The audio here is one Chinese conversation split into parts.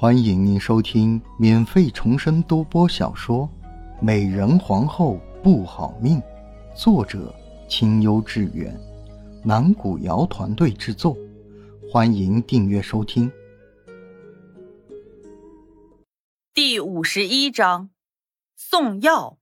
欢迎您收听免费重生多播小说《美人皇后不好命》，作者清幽致远，南古瑶团队制作。欢迎订阅收听。第五十一章，送药。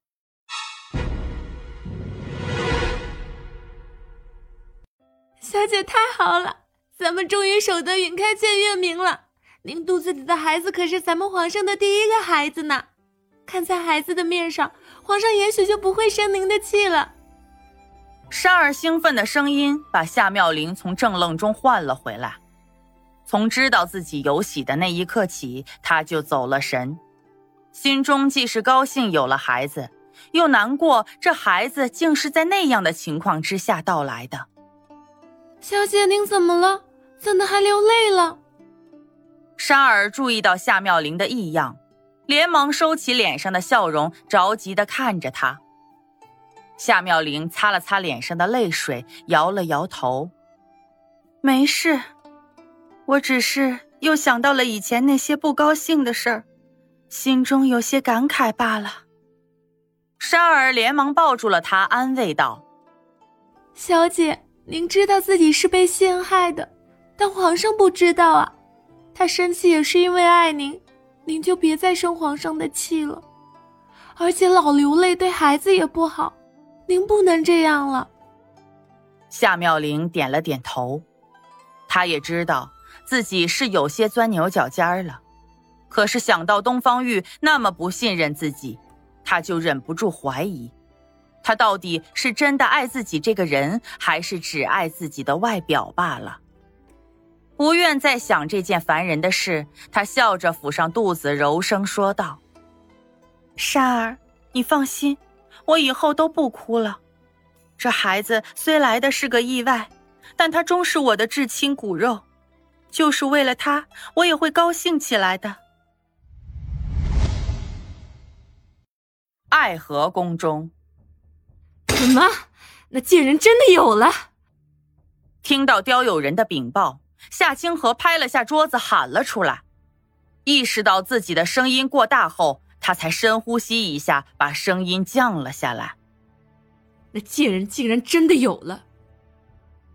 小姐太好了，咱们终于守得云开见月明了。您肚子里的孩子可是咱们皇上的第一个孩子呢，看在孩子的面上，皇上也许就不会生您的气了。珊儿兴奋的声音把夏妙玲从怔愣中唤了回来。从知道自己有喜的那一刻起，她就走了神，心中既是高兴有了孩子，又难过这孩子竟是在那样的情况之下到来的。小姐，您怎么了？怎的还流泪了？珊儿注意到夏妙玲的异样，连忙收起脸上的笑容，着急的看着她。夏妙玲擦了擦脸上的泪水，摇了摇头：“没事，我只是又想到了以前那些不高兴的事儿，心中有些感慨罢了。”沙儿连忙抱住了她，安慰道：“小姐，您知道自己是被陷害的，但皇上不知道啊。”他生气也是因为爱您，您就别再生皇上的气了。而且老流泪对孩子也不好，您不能这样了。夏妙玲点了点头，她也知道自己是有些钻牛角尖了，可是想到东方玉那么不信任自己，她就忍不住怀疑，他到底是真的爱自己这个人，还是只爱自己的外表罢了。不愿再想这件烦人的事，他笑着抚上肚子，柔声说道：“珊儿，你放心，我以后都不哭了。这孩子虽来的是个意外，但他终是我的至亲骨肉，就是为了他，我也会高兴起来的。”爱河宫中，什么？那贱人真的有了？听到刁有人的禀报。夏清河拍了下桌子，喊了出来。意识到自己的声音过大后，他才深呼吸一下，把声音降了下来。那贱人竟然真的有了！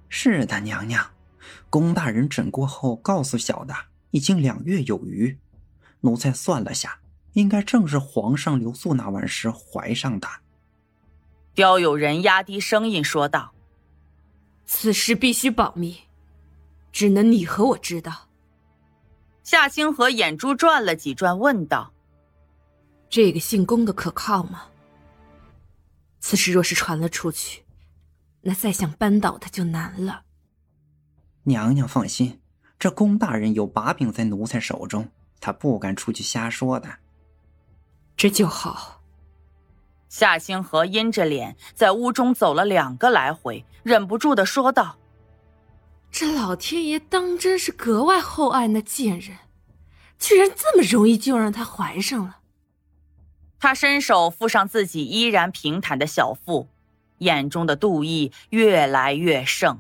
是的，娘娘，宫大人诊过后告诉小的，已经两月有余。奴才算了下，应该正是皇上留宿那晚时怀上的。刁有人压低声音说道：“此事必须保密。”只能你和我知道。夏星河眼珠转了几转，问道：“这个姓宫的可靠吗？此事若是传了出去，那再想扳倒他就难了。”娘娘放心，这宫大人有把柄在奴才手中，他不敢出去瞎说的。这就好。夏星河阴着脸在屋中走了两个来回，忍不住的说道。这老天爷当真是格外厚爱那贱人，居然这么容易就让她怀上了。他伸手抚上自己依然平坦的小腹，眼中的妒意越来越盛。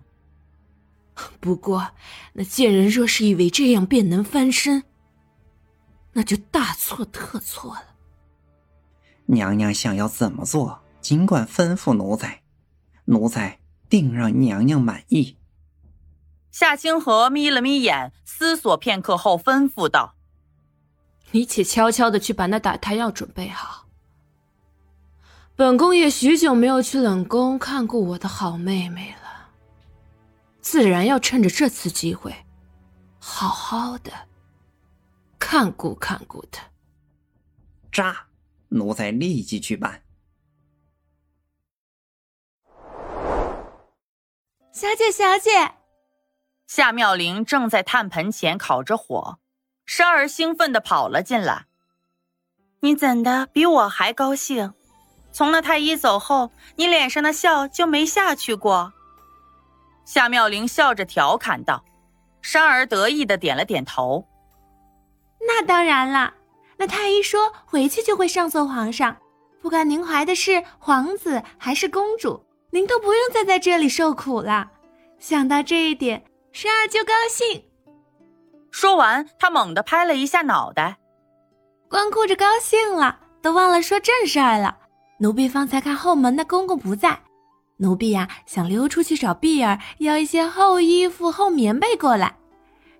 不过，那贱人若是以为这样便能翻身，那就大错特错了。娘娘想要怎么做，尽管吩咐奴才，奴才定让娘娘满意。夏清河眯了眯眼，思索片刻后吩咐道：“你且悄悄的去把那打胎药准备好。本宫也许久没有去冷宫看过我的好妹妹了，自然要趁着这次机会，好好的看顾看顾她。”扎，奴才立即去办。小姐，小姐。夏妙玲正在炭盆前烤着火，珊儿兴奋地跑了进来。你怎的比我还高兴？从那太医走后，你脸上的笑就没下去过？夏妙玲笑着调侃道。珊儿得意的点了点头。那当然了，那太医说回去就会上奏皇上，不管您怀的是皇子还是公主，您都不用再在这里受苦了。想到这一点。珊儿就高兴。说完，他猛地拍了一下脑袋，光顾着高兴了，都忘了说正事儿了。奴婢方才看后门的公公不在，奴婢呀想溜出去找碧儿要一些厚衣服、厚棉被过来。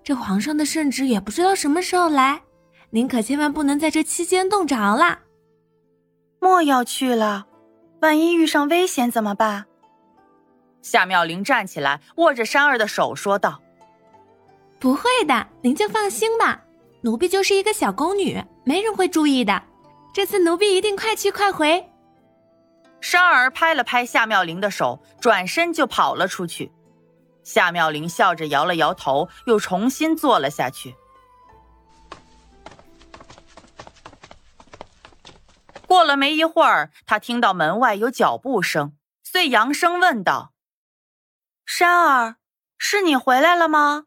这皇上的圣旨也不知道什么时候来，您可千万不能在这期间冻着了。莫要去了，万一遇上危险怎么办？夏妙玲站起来，握着山儿的手说道：“不会的，您就放心吧。奴婢就是一个小宫女，没人会注意的。这次奴婢一定快去快回。”山儿拍了拍夏妙玲的手，转身就跑了出去。夏妙玲笑着摇了摇头，又重新坐了下去。过了没一会儿，他听到门外有脚步声，遂扬声问道：“山儿，是你回来了吗？”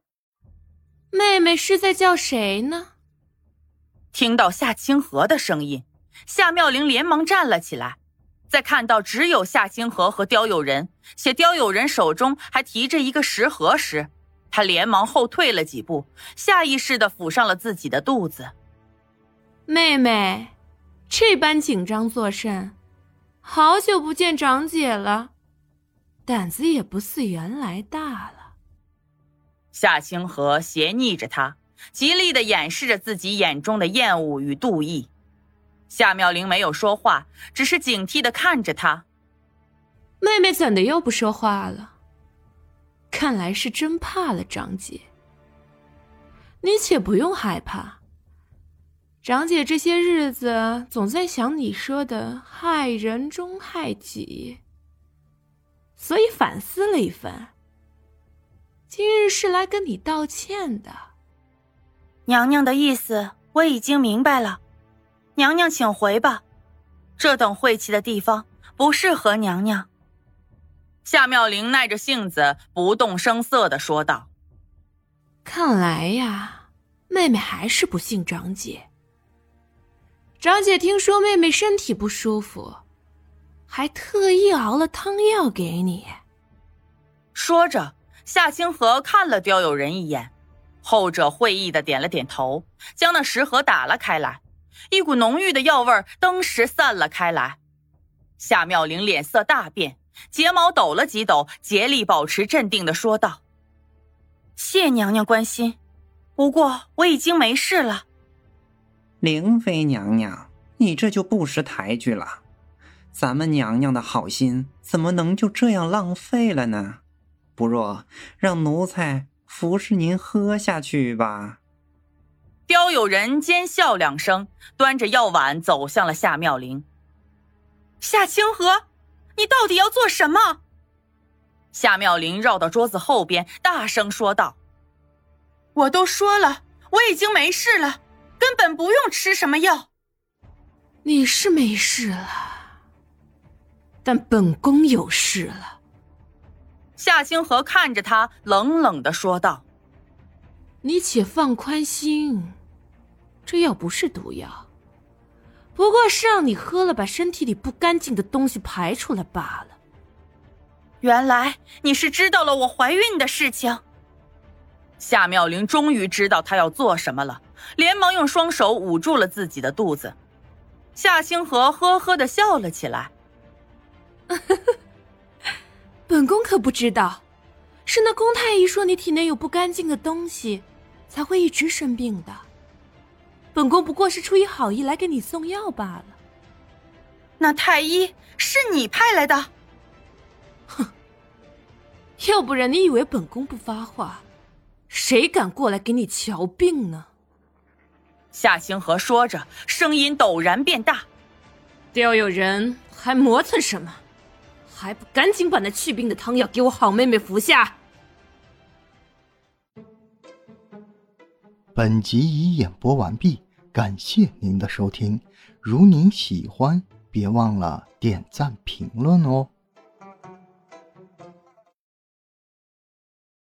妹妹是在叫谁呢？听到夏清河的声音，夏妙玲连忙站了起来。在看到只有夏清河和刁友仁，且刁友仁手中还提着一个食盒时，他连忙后退了几步，下意识的抚上了自己的肚子。妹妹，这般紧张作甚？好久不见长姐了，胆子也不似原来大了。夏清河斜睨着他，极力的掩饰着自己眼中的厌恶与妒意。夏妙玲没有说话，只是警惕的看着他。妹妹怎的又不说话了？看来是真怕了长姐。你且不用害怕。长姐这些日子总在想你说的“害人终害己”，所以反思了一番。今日是来跟你道歉的。娘娘的意思我已经明白了。娘娘，请回吧，这等晦气的地方不适合娘娘。夏妙玲耐着性子，不动声色的说道：“看来呀，妹妹还是不信长姐。长姐听说妹妹身体不舒服，还特意熬了汤药给你。”说着，夏清河看了刁友人一眼，后者会意的点了点头，将那食盒打了开来。一股浓郁的药味登时散了开来，夏妙玲脸色大变，睫毛抖了几抖，竭力保持镇定的说道：“谢娘娘关心，不过我已经没事了。”灵妃娘娘，你这就不识抬举了，咱们娘娘的好心怎么能就这样浪费了呢？不若让奴才服侍您喝下去吧。刁有人尖笑两声，端着药碗走向了夏妙玲。夏清河，你到底要做什么？夏妙玲绕到桌子后边，大声说道：“我都说了，我已经没事了，根本不用吃什么药。你是没事了，但本宫有事了。”夏星河看着他，冷冷的说道：“你且放宽心。”这药不是毒药，不过是让你喝了，把身体里不干净的东西排出来罢了。原来你是知道了我怀孕的事情。夏妙玲终于知道她要做什么了，连忙用双手捂住了自己的肚子。夏星河呵呵的笑了起来。本宫可不知道，是那宫太医说你体内有不干净的东西，才会一直生病的。本宫不过是出于好意来给你送药罢了。那太医是你派来的？哼！要不然你以为本宫不发话，谁敢过来给你瞧病呢？夏星河说着，声音陡然变大：“刁有人还磨蹭什么？还不赶紧把那去病的汤药给我好妹妹服下！”本集已演播完毕。感谢您的收听，如您喜欢，别忘了点赞评论哦。